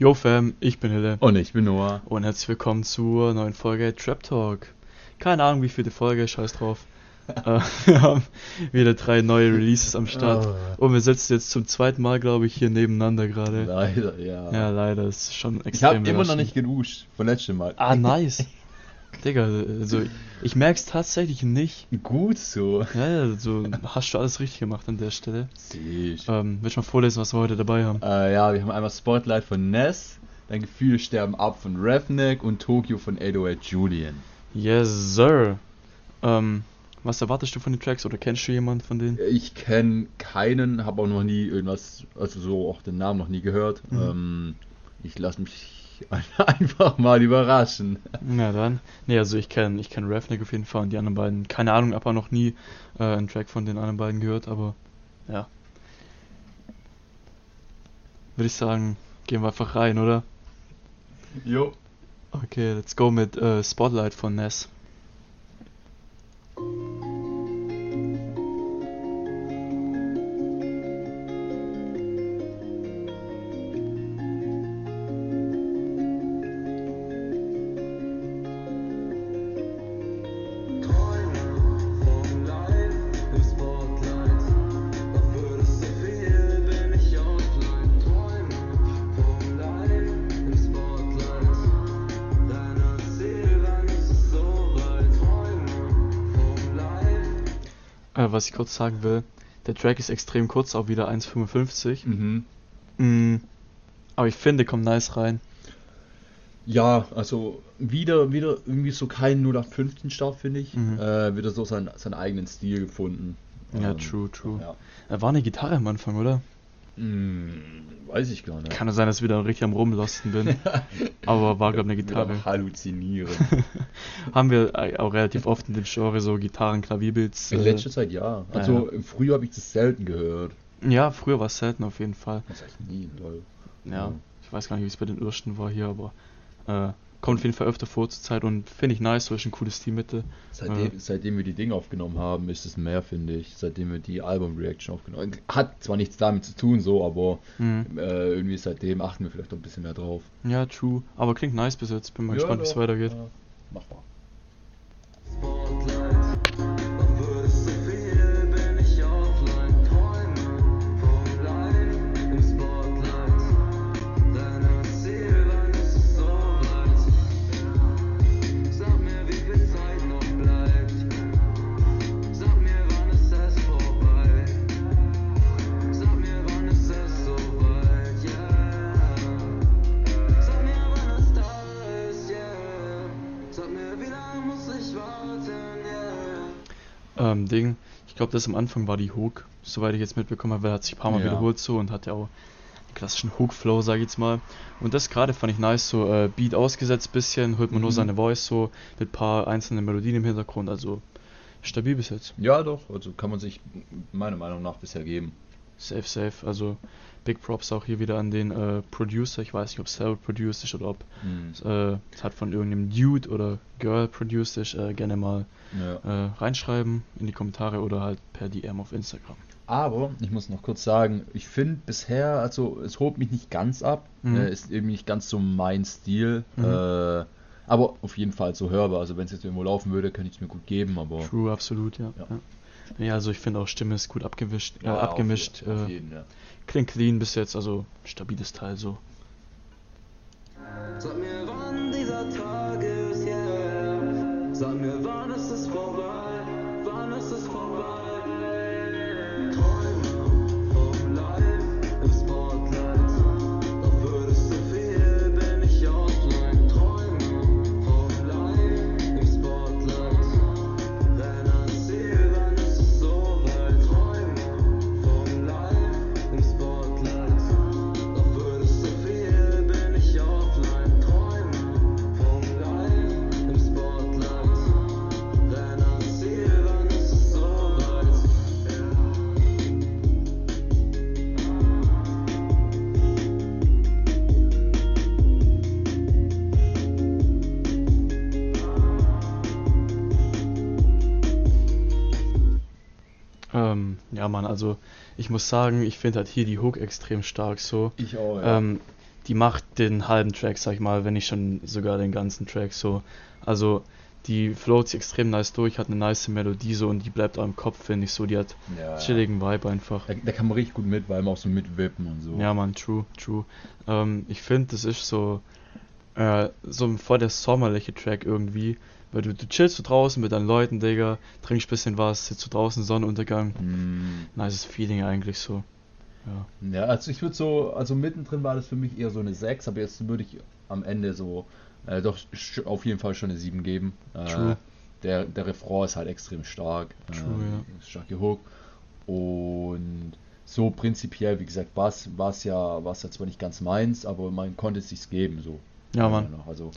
Yo Fam, ich bin Hille Und ich bin Noah. und herzlich willkommen zur neuen Folge Trap Talk. Keine Ahnung, wie viele Folge, scheiß drauf. äh, wir haben wieder drei neue Releases am Start. Oh. Und wir sitzen jetzt zum zweiten Mal, glaube ich, hier nebeneinander gerade. Leider, ja. Ja, leider, es ist schon ich extrem habe immer noch nicht geduscht. Von letztem Mal. Ah, nice. Digga, also ich merk's tatsächlich nicht. Gut so. Ja, ja, so hast du alles richtig gemacht an der Stelle. Siehst. Ähm, willst du mal vorlesen, was wir heute dabei haben? Äh, ja, wir haben einmal Spotlight von Ness, dann Gefühle sterben ab von Ravnik und Tokyo von 808 Julian. Yes, sir. Ähm, was erwartest du von den Tracks oder kennst du jemanden von denen? Ich kenne keinen, habe auch noch nie irgendwas, also so auch den Namen noch nie gehört. Mhm. Ähm, ich lasse mich einfach mal überraschen. Ja, dann. Nee, also ich kenne ich kenn Ravnik auf jeden Fall und die anderen beiden. Keine Ahnung, aber noch nie äh, einen Track von den anderen beiden gehört, aber ja. Würde ich sagen, gehen wir einfach rein, oder? Jo. Okay, let's go mit äh, Spotlight von Ness. Was ich kurz sagen will, der Track ist extrem kurz, auch wieder 1,55. Mhm. Mm, aber ich finde, kommt nice rein. Ja, also wieder, wieder irgendwie so kein 0815 Start, finde ich. Mhm. Äh, wieder so sein, seinen eigenen Stil gefunden. Ja, Ähm, true, true. Ja. Da war eine Gitarre am Anfang, oder? Hm, weiß ich gar nicht. Kann ja sein, dass ich wieder richtig am Rumlasten bin. aber war, glaube ich, eine Gitarre. Halluzinieren. Haben wir auch relativ oft in dem Genre so Gitarren, Klavierbeats. In Äh, letzter Zeit ja. Also im Frühjahr habe ich das selten gehört. ja, früher war es selten auf jeden Fall. Das heißt nie, lol. Ja, Ja. ich weiß gar nicht, wie es bei den Irrsten war hier, aber äh, kommt auf jeden Fall öfter vor zur Zeit und finde ich nice, so ist ein cooles Team Mitte. Seitdem, seitdem wir die Dinge aufgenommen haben, ist es mehr, finde ich. Seitdem wir die Album-Reaction aufgenommen haben. Hat zwar nichts damit zu tun, so, aber Mhm. äh, irgendwie seitdem achten wir vielleicht noch ein bisschen mehr drauf. Ja, true. Aber klingt nice bis jetzt. Bin mal gespannt, wie es weitergeht. Ja, machbar. Ding, ich glaube, das am Anfang war die Hook, soweit ich jetzt mitbekommen habe, weil er hat sich ein paar Mal Ja. wiederholt so und hat ja auch den klassischen Hook-Flow, sag ich jetzt mal. Und das gerade fand ich nice, so äh, Beat ausgesetzt bisschen, hört man nur Mhm. seine Voice so, mit paar einzelnen Melodien im Hintergrund, also stabil bis jetzt. Ja, doch. Also kann man sich meiner Meinung nach bisher geben. Safe, safe, also Big Props auch hier wieder an den äh, Producer, ich weiß nicht, ob es selber produced ist oder ob Hm. äh, es hat von irgendeinem Dude oder Girl produced ist, äh, gerne mal Ja. äh, reinschreiben in die Kommentare oder halt per DM auf Instagram. Aber ich muss noch kurz sagen, ich finde bisher, also es holt mich nicht ganz ab, Mhm. äh, ist irgendwie nicht ganz so mein Stil, Mhm. äh, aber auf jeden Fall so hörbar. Also wenn es jetzt irgendwo laufen würde, könnte ich es mir gut geben, aber True, absolut, ja. Ja. Ja, ja also ich finde auch Stimme ist gut abgewischt, äh, Ja, auf abgemischt, jeden- auf äh, jeden, ja. klingt clean bis jetzt, also stabiles Teil so. Sag mir, also ich muss sagen, ich finde halt hier die Hook extrem stark so. Ich auch, ja. Ähm, die macht den halben Track, sag ich mal, wenn nicht schon sogar den ganzen Track so. Also die float sich extrem nice durch, hat eine nice Melodie so und die bleibt auch im Kopf, finde ich so. Die hat Ja. chilligen Vibe einfach. Da, da kann man richtig gut mit, weil man auch so mitwippen und so. Ja, man, true, true. Ähm, ich finde, das ist so, äh, so ein voll der sommerliche Track irgendwie. Weil du, du chillst so draußen mit deinen Leuten, Digga, trinkst bisschen was, sitzt so draußen, Sonnenuntergang. Mm, Nices Feeling eigentlich so. Ja. ja, also ich würde so, also mittendrin war das für mich eher so eine 6, aber jetzt würde ich am Ende so äh, doch auf jeden Fall schon eine 7 geben. Äh. Der, der Refrain ist halt extrem stark. True, äh, Starke Hook. Und so prinzipiell, wie gesagt, war es ja, war's ja zwar nicht ganz meins, aber man konnte es sich geben, so. Ja, Mann. Also,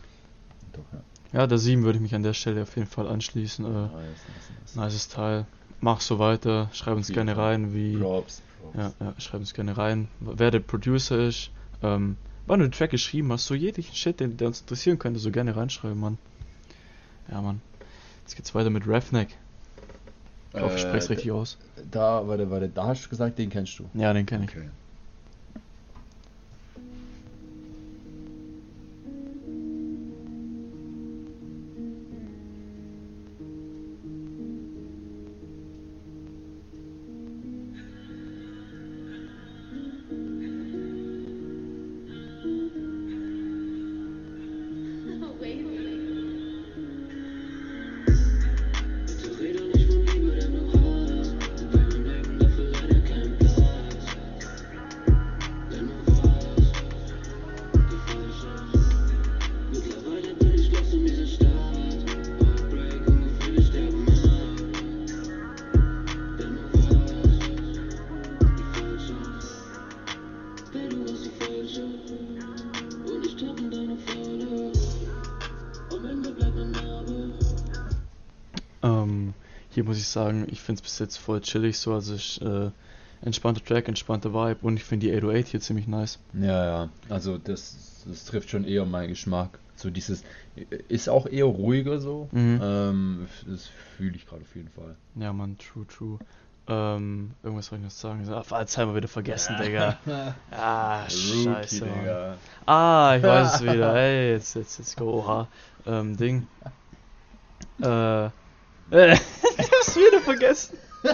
doch, ja. Ja, der 7 würde ich mich an der Stelle auf jeden Fall anschließen. Äh, Nice, nice, nice. nices Teil. Mach so weiter, schreib uns gerne rein, wie. Props. Props. Ja, ja, schreib uns gerne rein, wer der Producer ist, ähm, wann du den Track geschrieben hast, so jeglichen Shit, den, der uns interessieren könnte, so gerne reinschreiben, Mann. Ja, Mann. Jetzt geht's weiter mit Ravneck. Ich hoffe, ich Äh, spreche richtig aus. Da, warte, warte, da hast du gesagt, den kennst du. Ja, den kenne ich. Okay. Hier muss ich sagen, ich finde es bis jetzt voll chillig so, also ich, äh, entspannter Track, entspannter Vibe und ich finde die 808 hier ziemlich nice. Ja, ja, also das, das trifft schon eher meinen Geschmack. So dieses, ist auch eher ruhiger so. Mhm. Ähm, das fühle ich gerade auf jeden Fall. Ja, Mann, true, true. Ähm, irgendwas soll ich noch sagen? Ah, Alzheimer wieder vergessen, Digga. Ah, scheiße. Mann. Ah, ich weiß es wieder. Ey, jetzt, jetzt, jetzt go, oha. Ähm, Ding. Äh. Ich hab's wieder vergessen.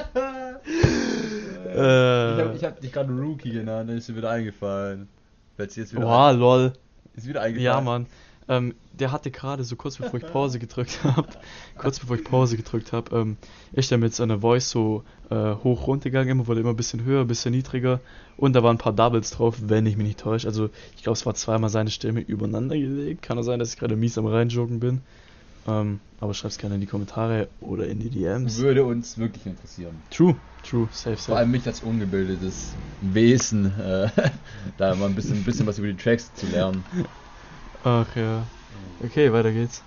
Äh. Ich habe ich hab dich gerade Rookie genannt, dann ist dir wieder eingefallen. Fällt jetzt wieder Oha, ein? lol. Ist wieder eingefallen. Ja, Mann. Ähm, der hatte gerade so kurz bevor ich Pause gedrückt habe, kurz bevor ich Pause gedrückt habe, ähm, ist der mit seiner Voice so äh, hoch runtergegangen, immer wurde immer ein bisschen höher, ein bisschen niedriger und da waren ein paar Doubles drauf, wenn ich mich nicht täusche. Also ich glaube, es war zweimal seine Stimme übereinander gelegt. Kann auch sein, dass ich gerade mies am reinjoggen bin. Ähm, aber schreib's gerne in die Kommentare oder in die DMs. Würde uns wirklich interessieren. True, true, safe, Vor safe. allem mich als ungebildetes Wesen, äh, da mal ein bisschen, ein bisschen was über die Tracks zu lernen. Ach ja. Okay, weiter geht's.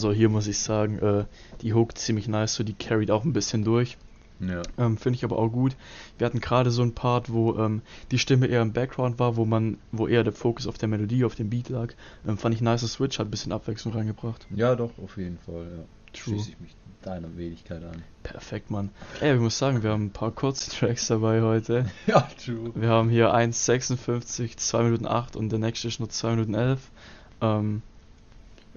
Also hier muss ich sagen, äh, die Hook ziemlich nice, so die carried auch ein bisschen durch. Ja. Ähm, Finde ich aber auch gut. Wir hatten gerade so ein Part, wo ähm, die Stimme eher im Background war, wo man, wo eher der Fokus auf der Melodie, auf dem Beat lag. Ähm, fand ich nice Switch, hat ein bisschen Abwechslung reingebracht. ja, doch, auf jeden Fall, ja. True. Schließe ich mich deiner Wenigkeit an. Perfekt, Mann. Ey, ich muss sagen, wir haben ein paar kurze Tracks dabei heute. Ja, true. Wir haben hier 1,56, 2 Minuten 8 und der nächste ist nur 2 Minuten 11. Ähm,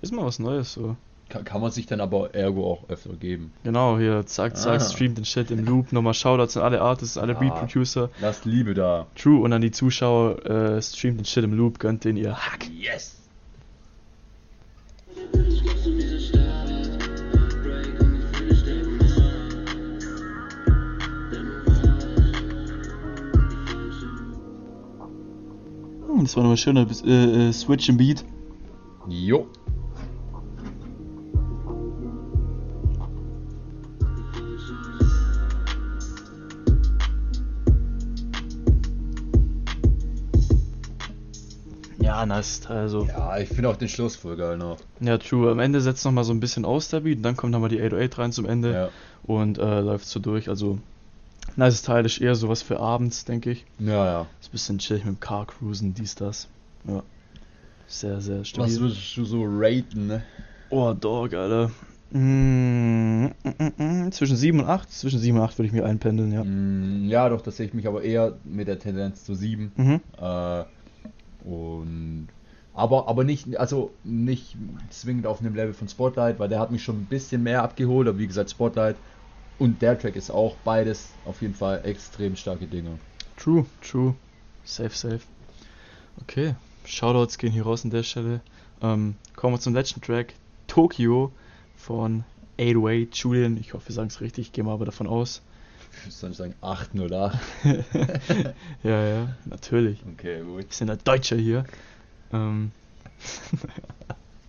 ist mal was Neues so. Kann, kann man sich dann aber ergo auch öfter geben. Genau, hier, zack, zack, Ah. streamt den Shit im Loop. Nochmal Shoutouts an alle Artists, alle Ah. Beat Producer. Lasst Liebe da. True, und an die Zuschauer, äh, streamt den Shit im Loop, gönnt den ihr Hack. Yes! Hm, Das war nochmal schöner äh, äh, Switch im Beat. Jo. Teil. Also, Ja, ich finde auch den Schluss voll geil noch. ja, true. Am Ende setzt nochmal so ein bisschen aus der Beat. Und dann kommt nochmal die 808 rein zum Ende. Ja. Und äh, läuft so durch. Also, nice Teil ist eher sowas für abends, denke ich. Ja, ja. Ist ein bisschen chillig mit dem Car Cruisen, dies, das. Ja. Sehr, sehr stabil. Was würdest du so raten, ne? Oh, Dog, Alter. Mm, mm, mm, zwischen 7 und 8? Zwischen 7 und 8 würde ich mir einpendeln, ja. Ja, doch, das sehe ich mich aber eher mit der Tendenz zu 7. Mhm. Äh, und aber, aber nicht, also nicht zwingend auf einem Level von Spotlight, weil der hat mich schon ein bisschen mehr abgeholt, aber wie gesagt, Spotlight und der Track ist auch beides auf jeden Fall extrem starke Dinge. True, true. Safe, safe. Okay. Shoutouts gehen hier raus an der Stelle. Ähm, kommen wir zum letzten Track. Tokyo von 808 Julian. Ich hoffe, wir sagen es richtig. Gehen wir aber davon aus. Ich würde dann sagen 8 oder 8. ja, ja, natürlich. Okay, gut. Wir sind ein Deutscher hier. Ähm.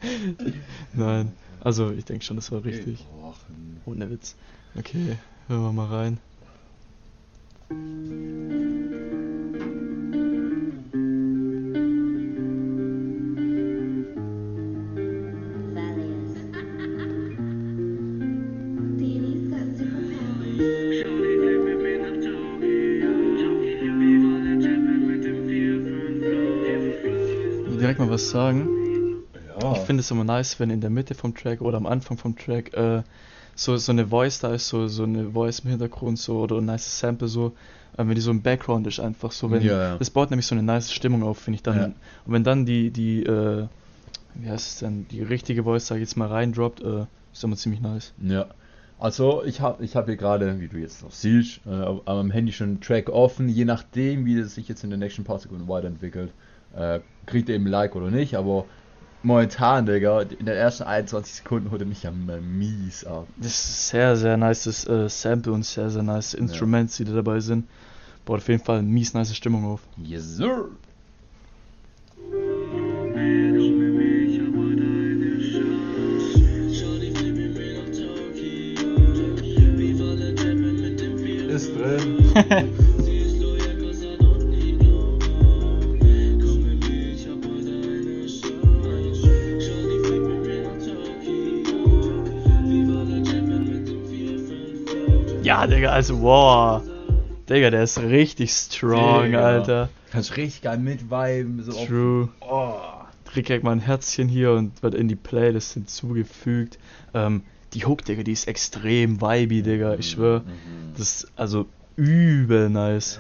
Nein. Also, ich denke schon, das war richtig. Gebrochen. Ohne Witz. Okay, hören wir mal rein. Sagen. Ja. Ich finde es immer nice, wenn in der Mitte vom Track oder am Anfang vom Track äh, so, so eine Voice da ist, so, so eine Voice im Hintergrund so oder ein nice Sample so, äh, wenn die so im Background ist einfach so, wenn Ja, ja. das baut nämlich so eine nice Stimmung auf, finde ich dann. Ja. Und wenn dann die, die, äh, wie heißt es denn, die richtige Voice, sag ich jetzt mal, reindroppt, äh, ist immer ziemlich nice. Ja. Also ich habe ich hab hier gerade, wie du jetzt noch siehst, äh, am Handy schon einen Track offen, je nachdem, wie es sich jetzt in den nächsten paar Sekunden weiterentwickelt, äh, kriegt er eben ein Like oder nicht, aber momentan, Digga, in den ersten 21 Sekunden holt er mich ja mal mies ab. Das ist sehr, sehr nice äh, Sample und sehr, sehr nice Instruments, die da dabei sind. Baut auf jeden Fall eine mies nice Stimmung auf. Yes, sir! Ist drin. Ja, Digga, also wow. Digga, der ist richtig strong, Digga. Alter. Kannst richtig geil mitviben, so auf- True. Oh. Krieg direkt mal ein Herzchen hier und wird in die Playlist hinzugefügt. Ähm, die Hook, Digga, die ist extrem vibey, Digga. Ich schwör. Mhm. Das ist also übel nice.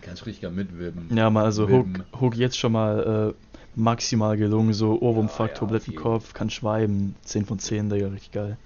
Kannst richtig geil mitwippen. Ja, mal also Hook. Hook jetzt schon mal äh, maximal gelungen. So Ohrwurmfaktor, Ja, ja, bleibt im viel. Kopf, kann schweiben. 10 von 10, Digga, richtig geil.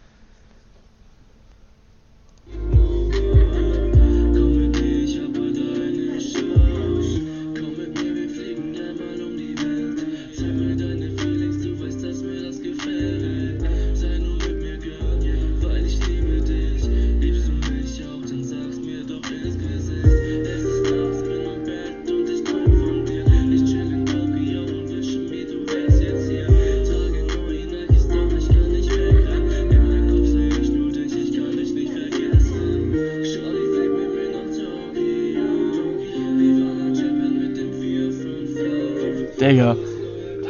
Digga,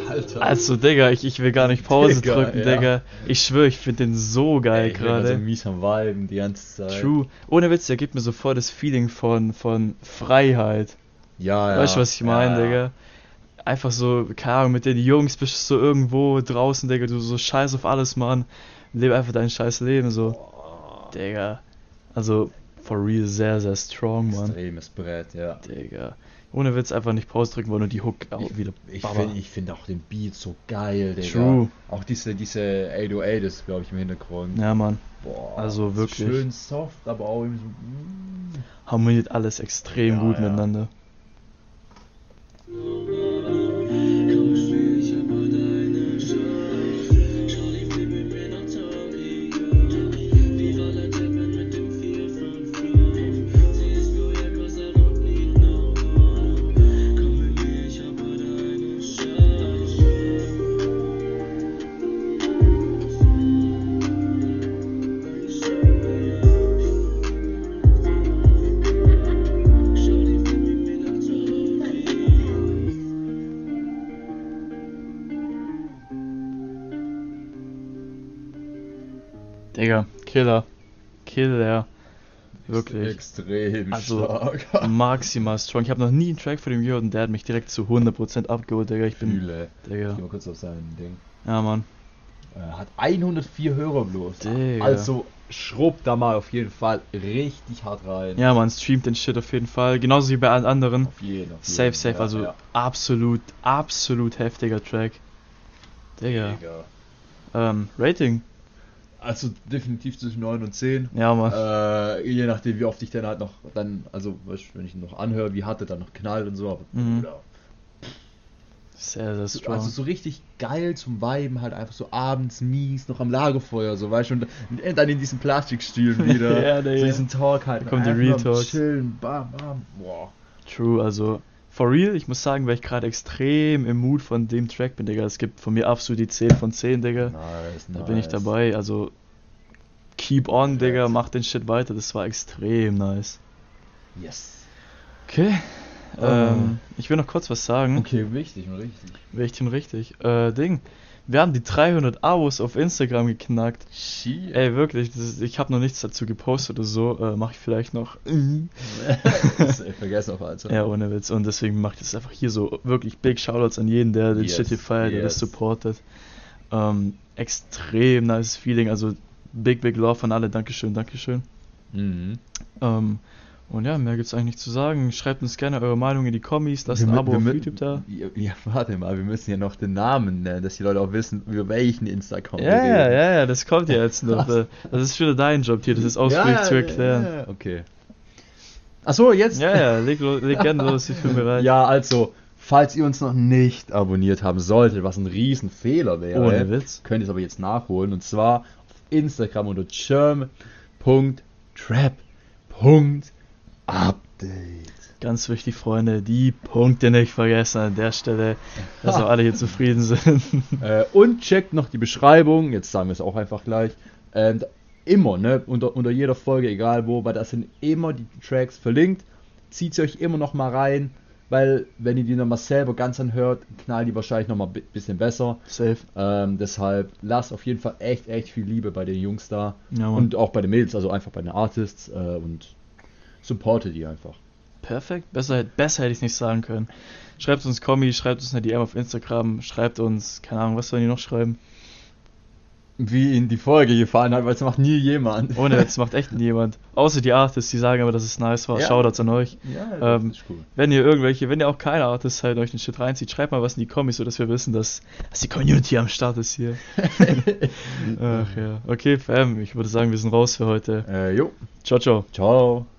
Alter. also Digga, ich, ich will gar nicht Pause Digga, drücken, ja. Digga. Ich schwöre, ich finde den so geil gerade. mies am Viben die ganze Zeit. True. Ohne Witz, der gibt mir sofort das Feeling von, von Freiheit. Ja, ja. Weißt du, was ich meine, ja. Digga? Einfach so, keine Ahnung, mit den Jungs bist du so irgendwo draußen, Digga, du so scheiß auf alles, Mann. Lebe einfach dein scheiß Leben, so. Digga. Also, for real, sehr, sehr strong, Mann. extremes Brett, ja. Digga. Ohne Witz einfach nicht Pause drücken wollen und die Hook auch Ich, wieder. ich finde ich find auch den Beat so geil, Digga. True. Auch diese, diese 808 ist, glaube ich, im Hintergrund. Ja, Mann. Boah, also so wirklich. Schön soft, aber auch eben so. mm. Harmoniert alles extrem Ja, gut ja. miteinander. Killer. Killer. Wirklich. Extrem Also, stark. Maximal strong. Ich habe noch nie einen Track von ihm gehört und der hat mich direkt zu 100% abgeholt, Digga. Ich bin. Fühle. Digga. Ich geh mal kurz auf sein Ding. Ja, Mann. Äh, hat 104 Hörer bloß. Digga. Also schrubbt da mal auf jeden Fall richtig hart rein. Ja, man streamt den Shit auf jeden Fall. Genauso wie bei allen anderen. Auf jeden, auf jeden. Safe, safe. Ja, also ja. absolut, absolut heftiger Track. Digga. Digga. Ähm, Rating. Also definitiv zwischen 9 und 10. Ja, Mann. Äh, je nachdem, wie oft ich dann halt noch dann, also wenn ich ihn noch anhöre, wie hart er dann noch knallt und so. Aber, Mhm. Sehr, sehr strong. Also so richtig geil zum Viben, halt einfach so abends mies, noch am Lagerfeuer, so weißt du, und dann in diesen Plastikstühlen wieder. Ja, Digga. so diesen Talk halt. Da kommt nur am Retalks. Chillen, bam, bam. Boah. True, also for real, ich muss sagen, weil ich gerade extrem im Mood von dem Track bin, Digga. Es gibt von mir absolut die 10 von 10, Digga. Nice, Da bin ich dabei, also keep on, Digga, mach den Shit weiter, das war extrem nice. Yes. Okay, Oh. ähm, ich will noch kurz was sagen. Okay, wichtig und richtig. Richtig und richtig. Äh, Ding, wir haben die 300 Abos auf Instagram geknackt. Shit. Ey, wirklich, ist, ich habe noch nichts dazu gepostet oder so, äh, mache ich vielleicht noch. das ist vergessen auf Alter. Ja, ohne Witz. Und deswegen mache ich das einfach hier so wirklich big Shoutouts an jeden, der den Yes, Shit hier feiert, der das supportet. Ähm, extrem nice Feeling, also big, big love an alle. Dankeschön, Dankeschön. Mhm. Ähm, und ja, mehr gibt's eigentlich nicht zu sagen. Schreibt uns gerne eure Meinung in die Kommis, lasst ein Wir Abo wir auf YouTube da. Ja, ja, warte mal, wir müssen ja noch den Namen nennen, dass die Leute auch wissen, über welchen Insta-Account Ja, ja, ja, ja, das kommt ja jetzt noch. Das ist wieder dein Job hier, das ist ausführlich zu erklären. Ja, ja, okay. Achso, jetzt? Ja, ja, leg, leg gerne los, ich bin bereit. Ja, also, falls ihr uns noch nicht abonniert haben solltet, was ein Riesenfehler wäre, Ohne Witz. könnt ihr es aber jetzt nachholen. Und zwar auf Instagram unter germ.trap.update. Ganz wichtig, Freunde, die Punkte nicht vergessen an der Stelle, dass wir alle hier zufrieden sind. Äh, und checkt noch die Beschreibung, jetzt sagen wir es auch einfach gleich. Ähm, immer, ne, unter, unter jeder Folge, egal wo, weil da sind immer die Tracks verlinkt. Zieht sie euch immer noch mal rein, weil wenn ihr die nochmal selber ganz anhört, knallen die wahrscheinlich nochmal ein bisschen besser. Safe. Ähm, deshalb lasst auf jeden Fall echt, echt viel Liebe bei den Jungs da. Ja, und auch bei den Mädels, also einfach bei den Artists äh, und supportet die einfach. Perfekt, besser, besser hätte ich nicht sagen können. Schreibt uns Kommi, schreibt uns eine DM auf Instagram, schreibt uns, keine Ahnung, was sollen die noch schreiben? Wie ihnen die Folge gefallen hat, weil es macht nie jemand. Ohne, das macht echt niemand. Außer die Artists, die sagen aber, dass es nice war. Ja. Shoutouts an euch. Ja, das Ähm, ist cool. Wenn ihr irgendwelche, wenn ihr auch keine Artists halt euch den Shit reinzieht, schreibt mal was in die Kommis, sodass wir wissen, dass, dass die Community am Start ist hier. Ach ja. Okay, Fam, ich würde sagen, wir sind raus für heute. Äh, jo. Ciao, ciao. Ciao.